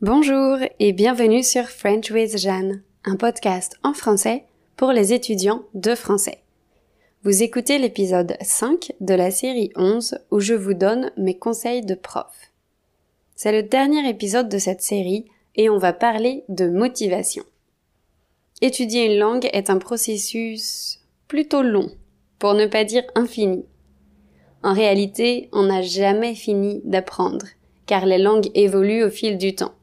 Bonjour et bienvenue sur French with Jeanne, un podcast en français pour les étudiants de français. Vous écoutez l'épisode 5 de la série 11 où je vous donne mes conseils de prof. C'est le dernier épisode de cette série et on va parler de motivation. Étudier une langue est un processus plutôt long, pour ne pas dire infini. En réalité, on n'a jamais fini d'apprendre, car les langues évoluent au fil du temps.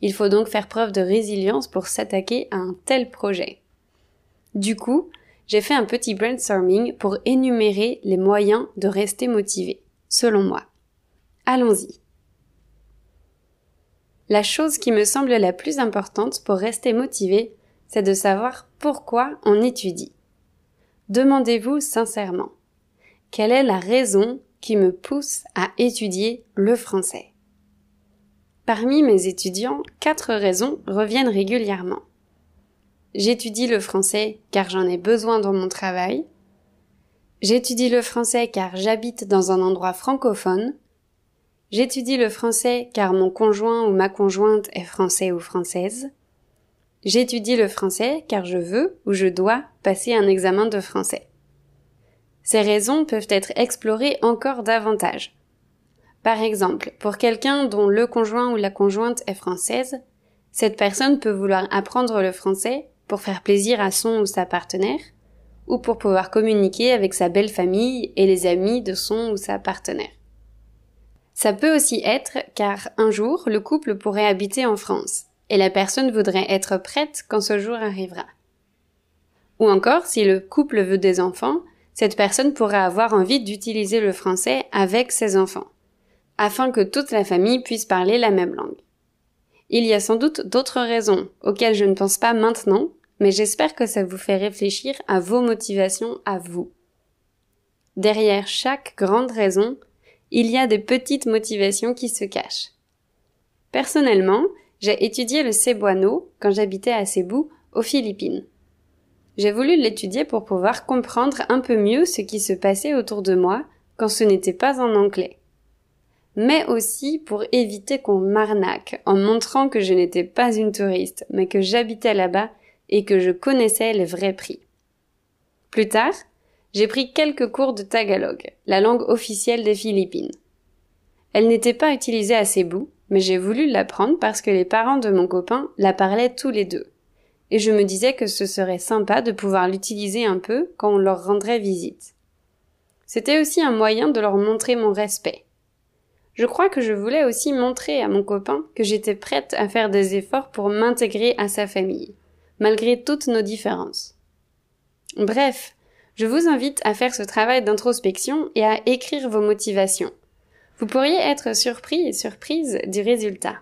Il faut donc faire preuve de résilience pour s'attaquer à un tel projet. Du coup, j'ai fait un petit brainstorming pour énumérer les moyens de rester motivé, selon moi. Allons-y. La chose qui me semble la plus importante pour rester motivé, c'est de savoir pourquoi on étudie. Demandez-vous sincèrement, quelle est la raison qui me pousse à étudier le français? Parmi mes étudiants, quatre raisons reviennent régulièrement. J'étudie le français car j'en ai besoin dans mon travail. J'étudie le français car j'habite dans un endroit francophone. J'étudie le français car mon conjoint ou ma conjointe est français ou française. J'étudie le français car je veux ou je dois passer un examen de français. Ces raisons peuvent être explorées encore davantage. Par exemple, pour quelqu'un dont le conjoint ou la conjointe est française, cette personne peut vouloir apprendre le français pour faire plaisir à son ou sa partenaire, ou pour pouvoir communiquer avec sa belle famille et les amis de son ou sa partenaire. Ça peut aussi être car un jour le couple pourrait habiter en France, et la personne voudrait être prête quand ce jour arrivera. Ou encore, si le couple veut des enfants, cette personne pourrait avoir envie d'utiliser le français avec ses enfants afin que toute la famille puisse parler la même langue. Il y a sans doute d'autres raisons auxquelles je ne pense pas maintenant, mais j'espère que ça vous fait réfléchir à vos motivations à vous. Derrière chaque grande raison, il y a des petites motivations qui se cachent. Personnellement, j'ai étudié le cebuano quand j'habitais à Cebu, aux Philippines. J'ai voulu l'étudier pour pouvoir comprendre un peu mieux ce qui se passait autour de moi quand ce n'était pas en anglais mais aussi pour éviter qu'on m'arnaque en montrant que je n'étais pas une touriste, mais que j'habitais là-bas et que je connaissais les vrais prix. Plus tard, j'ai pris quelques cours de Tagalog, la langue officielle des Philippines. Elle n'était pas utilisée à Cebu, mais j'ai voulu l'apprendre parce que les parents de mon copain la parlaient tous les deux. Et je me disais que ce serait sympa de pouvoir l'utiliser un peu quand on leur rendrait visite. C'était aussi un moyen de leur montrer mon respect, je crois que je voulais aussi montrer à mon copain que j'étais prête à faire des efforts pour m'intégrer à sa famille, malgré toutes nos différences. Bref, je vous invite à faire ce travail d'introspection et à écrire vos motivations. Vous pourriez être surpris et surprise du résultat.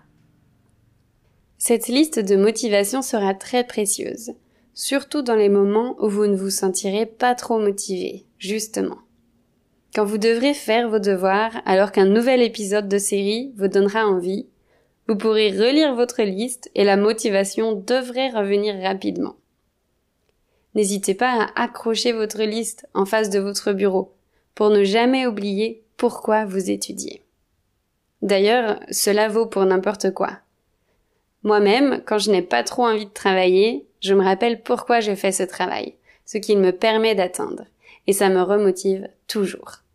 Cette liste de motivations sera très précieuse, surtout dans les moments où vous ne vous sentirez pas trop motivé, justement quand vous devrez faire vos devoirs alors qu'un nouvel épisode de série vous donnera envie, vous pourrez relire votre liste et la motivation devrait revenir rapidement. N'hésitez pas à accrocher votre liste en face de votre bureau pour ne jamais oublier pourquoi vous étudiez. D'ailleurs, cela vaut pour n'importe quoi. Moi-même, quand je n'ai pas trop envie de travailler, je me rappelle pourquoi j'ai fait ce travail, ce qu'il me permet d'atteindre et ça me remotive toujours.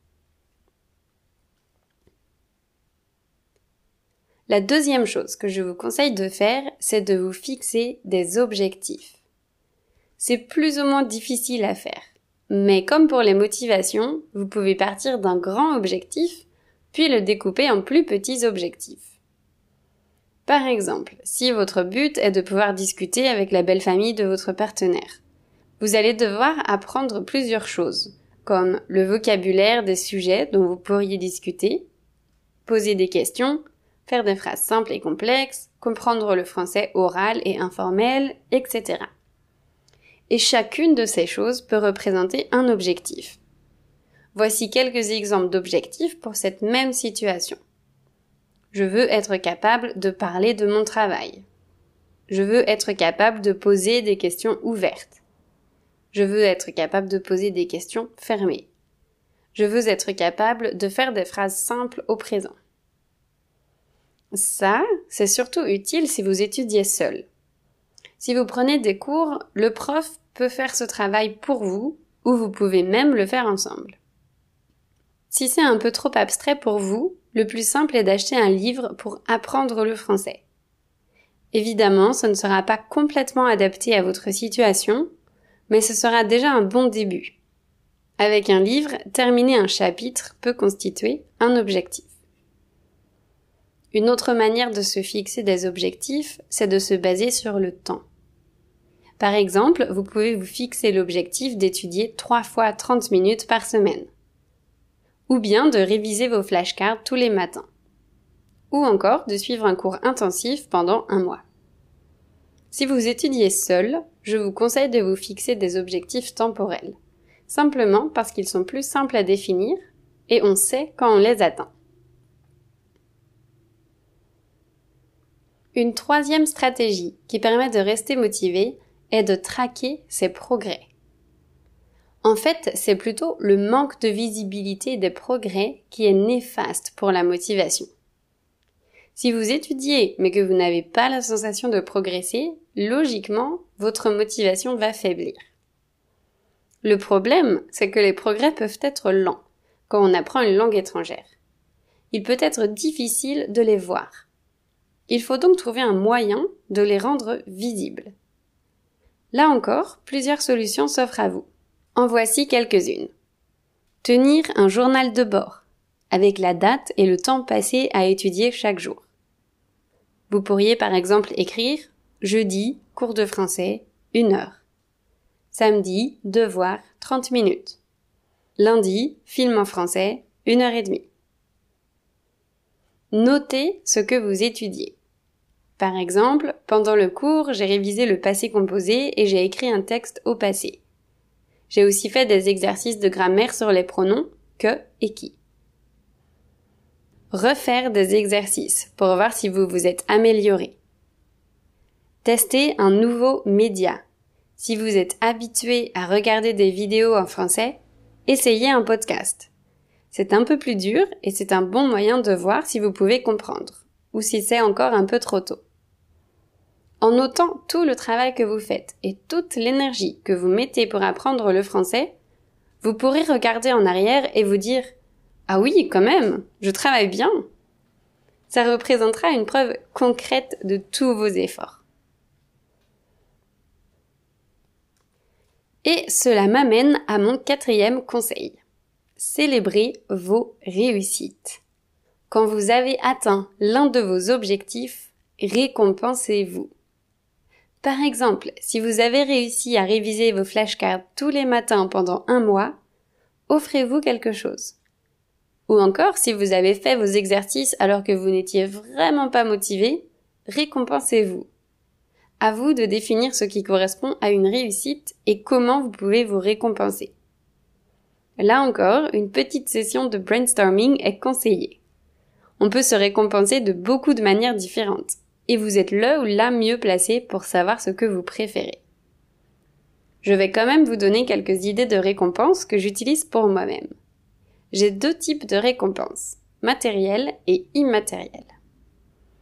La deuxième chose que je vous conseille de faire, c'est de vous fixer des objectifs. C'est plus ou moins difficile à faire. Mais comme pour les motivations, vous pouvez partir d'un grand objectif, puis le découper en plus petits objectifs. Par exemple, si votre but est de pouvoir discuter avec la belle famille de votre partenaire, vous allez devoir apprendre plusieurs choses, comme le vocabulaire des sujets dont vous pourriez discuter, poser des questions, des phrases simples et complexes, comprendre le français oral et informel, etc. Et chacune de ces choses peut représenter un objectif. Voici quelques exemples d'objectifs pour cette même situation. Je veux être capable de parler de mon travail. Je veux être capable de poser des questions ouvertes. Je veux être capable de poser des questions fermées. Je veux être capable de faire des phrases simples au présent. Ça, c'est surtout utile si vous étudiez seul. Si vous prenez des cours, le prof peut faire ce travail pour vous ou vous pouvez même le faire ensemble. Si c'est un peu trop abstrait pour vous, le plus simple est d'acheter un livre pour apprendre le français. Évidemment, ce ne sera pas complètement adapté à votre situation, mais ce sera déjà un bon début. Avec un livre, terminer un chapitre peut constituer un objectif. Une autre manière de se fixer des objectifs, c'est de se baser sur le temps. Par exemple, vous pouvez vous fixer l'objectif d'étudier 3 fois 30 minutes par semaine. Ou bien de réviser vos flashcards tous les matins. Ou encore de suivre un cours intensif pendant un mois. Si vous étudiez seul, je vous conseille de vous fixer des objectifs temporels. Simplement parce qu'ils sont plus simples à définir et on sait quand on les atteint. Une troisième stratégie qui permet de rester motivé est de traquer ses progrès. En fait, c'est plutôt le manque de visibilité des progrès qui est néfaste pour la motivation. Si vous étudiez mais que vous n'avez pas la sensation de progresser, logiquement, votre motivation va faiblir. Le problème, c'est que les progrès peuvent être lents quand on apprend une langue étrangère. Il peut être difficile de les voir. Il faut donc trouver un moyen de les rendre visibles. Là encore, plusieurs solutions s'offrent à vous. En voici quelques-unes. Tenir un journal de bord, avec la date et le temps passé à étudier chaque jour. Vous pourriez par exemple écrire jeudi, cours de français, une heure. Samedi, devoir, 30 minutes. Lundi, film en français, une heure et demie. Notez ce que vous étudiez. Par exemple, pendant le cours, j'ai révisé le passé composé et j'ai écrit un texte au passé. J'ai aussi fait des exercices de grammaire sur les pronoms que et qui. Refaire des exercices pour voir si vous vous êtes amélioré. Tester un nouveau média. Si vous êtes habitué à regarder des vidéos en français, essayez un podcast. C'est un peu plus dur et c'est un bon moyen de voir si vous pouvez comprendre ou si c'est encore un peu trop tôt. En notant tout le travail que vous faites et toute l'énergie que vous mettez pour apprendre le français, vous pourrez regarder en arrière et vous dire Ah oui, quand même, je travaille bien. Ça représentera une preuve concrète de tous vos efforts. Et cela m'amène à mon quatrième conseil. Célébrez vos réussites. Quand vous avez atteint l'un de vos objectifs, récompensez-vous. Par exemple, si vous avez réussi à réviser vos flashcards tous les matins pendant un mois, offrez-vous quelque chose. Ou encore, si vous avez fait vos exercices alors que vous n'étiez vraiment pas motivé, récompensez-vous. À vous de définir ce qui correspond à une réussite et comment vous pouvez vous récompenser. Là encore, une petite session de brainstorming est conseillée. On peut se récompenser de beaucoup de manières différentes et vous êtes le ou la mieux placé pour savoir ce que vous préférez. Je vais quand même vous donner quelques idées de récompenses que j'utilise pour moi-même. J'ai deux types de récompenses, matérielles et immatérielles.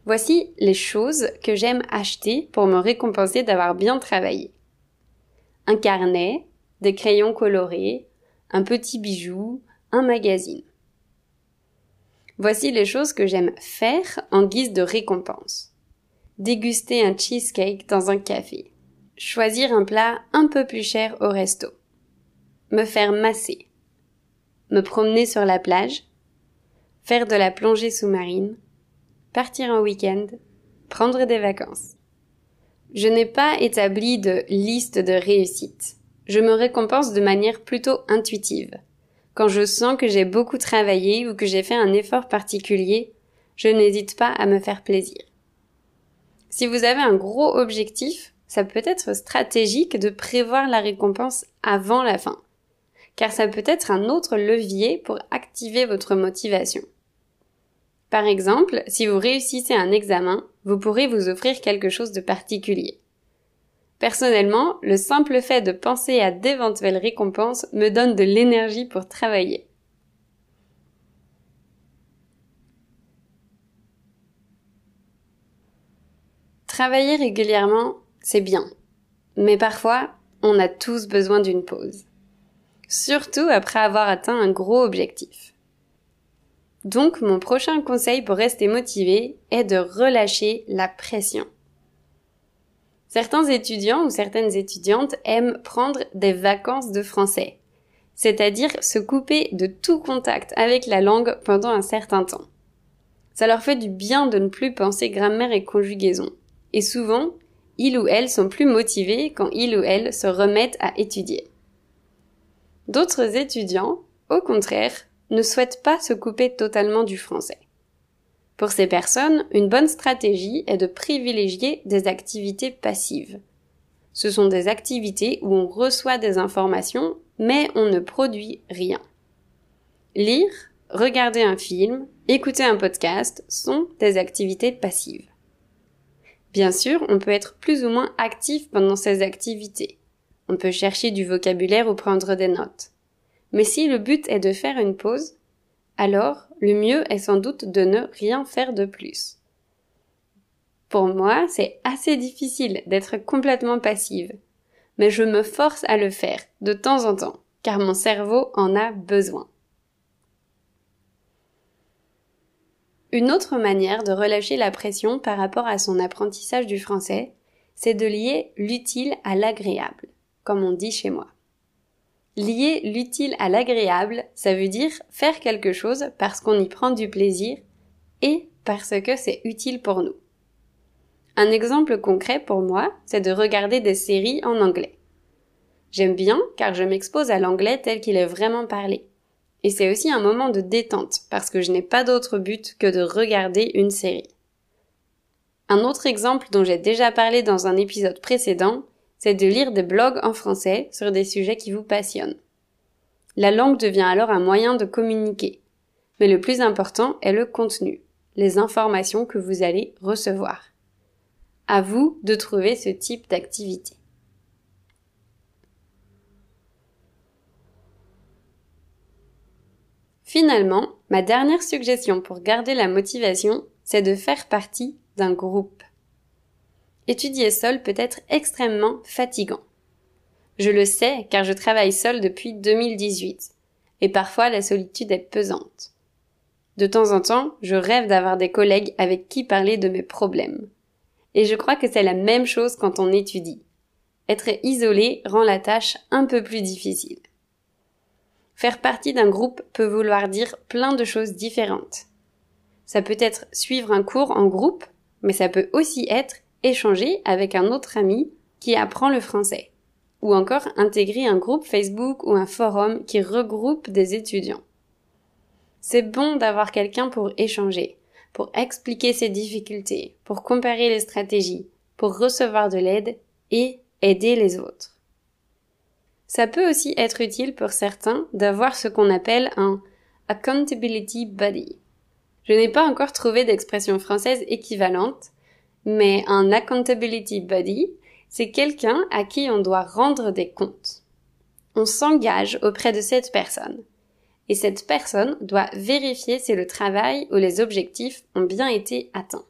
Voici les choses que j'aime acheter pour me récompenser d'avoir bien travaillé. Un carnet, des crayons colorés, un petit bijou, un magazine. Voici les choses que j'aime faire en guise de récompense déguster un cheesecake dans un café, choisir un plat un peu plus cher au resto, me faire masser, me promener sur la plage, faire de la plongée sous-marine, partir en week-end, prendre des vacances. Je n'ai pas établi de liste de réussite. Je me récompense de manière plutôt intuitive. Quand je sens que j'ai beaucoup travaillé ou que j'ai fait un effort particulier, je n'hésite pas à me faire plaisir. Si vous avez un gros objectif, ça peut être stratégique de prévoir la récompense avant la fin, car ça peut être un autre levier pour activer votre motivation. Par exemple, si vous réussissez un examen, vous pourrez vous offrir quelque chose de particulier. Personnellement, le simple fait de penser à d'éventuelles récompenses me donne de l'énergie pour travailler. Travailler régulièrement, c'est bien. Mais parfois, on a tous besoin d'une pause. Surtout après avoir atteint un gros objectif. Donc, mon prochain conseil pour rester motivé est de relâcher la pression. Certains étudiants ou certaines étudiantes aiment prendre des vacances de français, c'est-à-dire se couper de tout contact avec la langue pendant un certain temps. Ça leur fait du bien de ne plus penser grammaire et conjugaison. Et souvent, ils ou elles sont plus motivés quand ils ou elles se remettent à étudier. D'autres étudiants, au contraire, ne souhaitent pas se couper totalement du français. Pour ces personnes, une bonne stratégie est de privilégier des activités passives. Ce sont des activités où on reçoit des informations, mais on ne produit rien. Lire, regarder un film, écouter un podcast sont des activités passives. Bien sûr, on peut être plus ou moins actif pendant ces activités. On peut chercher du vocabulaire ou prendre des notes. Mais si le but est de faire une pause, alors le mieux est sans doute de ne rien faire de plus. Pour moi, c'est assez difficile d'être complètement passive, mais je me force à le faire de temps en temps, car mon cerveau en a besoin. Une autre manière de relâcher la pression par rapport à son apprentissage du français, c'est de lier l'utile à l'agréable, comme on dit chez moi. Lier l'utile à l'agréable, ça veut dire faire quelque chose parce qu'on y prend du plaisir et parce que c'est utile pour nous. Un exemple concret pour moi, c'est de regarder des séries en anglais. J'aime bien car je m'expose à l'anglais tel qu'il est vraiment parlé. Et c'est aussi un moment de détente parce que je n'ai pas d'autre but que de regarder une série. Un autre exemple dont j'ai déjà parlé dans un épisode précédent, c'est de lire des blogs en français sur des sujets qui vous passionnent. La langue devient alors un moyen de communiquer. Mais le plus important est le contenu, les informations que vous allez recevoir. À vous de trouver ce type d'activité. Finalement, ma dernière suggestion pour garder la motivation, c'est de faire partie d'un groupe. Étudier seul peut être extrêmement fatigant. Je le sais car je travaille seul depuis 2018 et parfois la solitude est pesante. De temps en temps, je rêve d'avoir des collègues avec qui parler de mes problèmes. Et je crois que c'est la même chose quand on étudie. Être isolé rend la tâche un peu plus difficile. Faire partie d'un groupe peut vouloir dire plein de choses différentes. Ça peut être suivre un cours en groupe, mais ça peut aussi être échanger avec un autre ami qui apprend le français. Ou encore intégrer un groupe Facebook ou un forum qui regroupe des étudiants. C'est bon d'avoir quelqu'un pour échanger, pour expliquer ses difficultés, pour comparer les stratégies, pour recevoir de l'aide et aider les autres. Ça peut aussi être utile pour certains d'avoir ce qu'on appelle un accountability buddy. Je n'ai pas encore trouvé d'expression française équivalente, mais un accountability buddy, c'est quelqu'un à qui on doit rendre des comptes. On s'engage auprès de cette personne. Et cette personne doit vérifier si le travail ou les objectifs ont bien été atteints.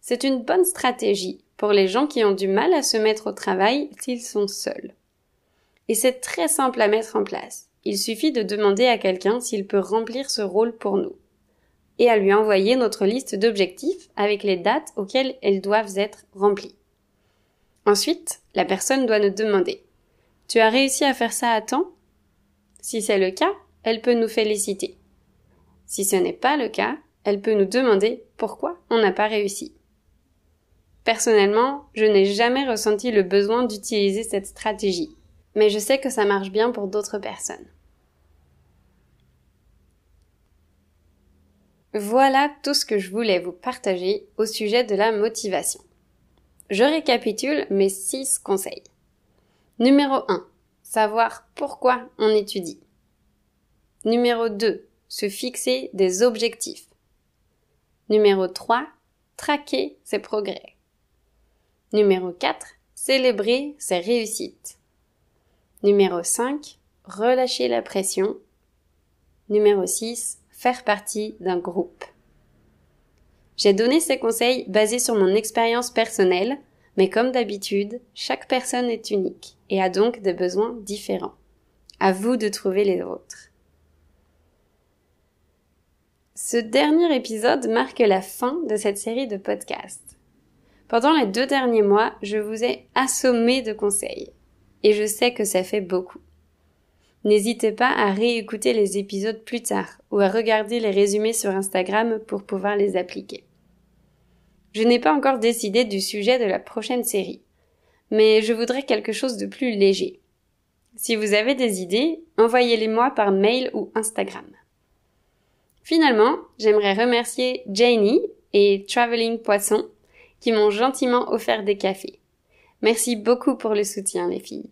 C'est une bonne stratégie pour les gens qui ont du mal à se mettre au travail s'ils sont seuls. Et c'est très simple à mettre en place. Il suffit de demander à quelqu'un s'il peut remplir ce rôle pour nous. Et à lui envoyer notre liste d'objectifs avec les dates auxquelles elles doivent être remplies. Ensuite, la personne doit nous demander Tu as réussi à faire ça à temps? Si c'est le cas, elle peut nous féliciter. Si ce n'est pas le cas, elle peut nous demander pourquoi on n'a pas réussi. Personnellement, je n'ai jamais ressenti le besoin d'utiliser cette stratégie mais je sais que ça marche bien pour d'autres personnes. Voilà tout ce que je voulais vous partager au sujet de la motivation. Je récapitule mes six conseils. Numéro 1. Savoir pourquoi on étudie. Numéro 2. Se fixer des objectifs. Numéro 3. Traquer ses progrès. Numéro 4. Célébrer ses réussites. Numéro 5. Relâcher la pression. Numéro 6. Faire partie d'un groupe. J'ai donné ces conseils basés sur mon expérience personnelle, mais comme d'habitude, chaque personne est unique et a donc des besoins différents. À vous de trouver les vôtres. Ce dernier épisode marque la fin de cette série de podcasts. Pendant les deux derniers mois, je vous ai assommé de conseils. Et je sais que ça fait beaucoup. N'hésitez pas à réécouter les épisodes plus tard ou à regarder les résumés sur Instagram pour pouvoir les appliquer. Je n'ai pas encore décidé du sujet de la prochaine série, mais je voudrais quelque chose de plus léger. Si vous avez des idées, envoyez-les moi par mail ou Instagram. Finalement, j'aimerais remercier Janie et Traveling Poisson qui m'ont gentiment offert des cafés. Merci beaucoup pour le soutien, les filles.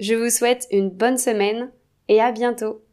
Je vous souhaite une bonne semaine et à bientôt.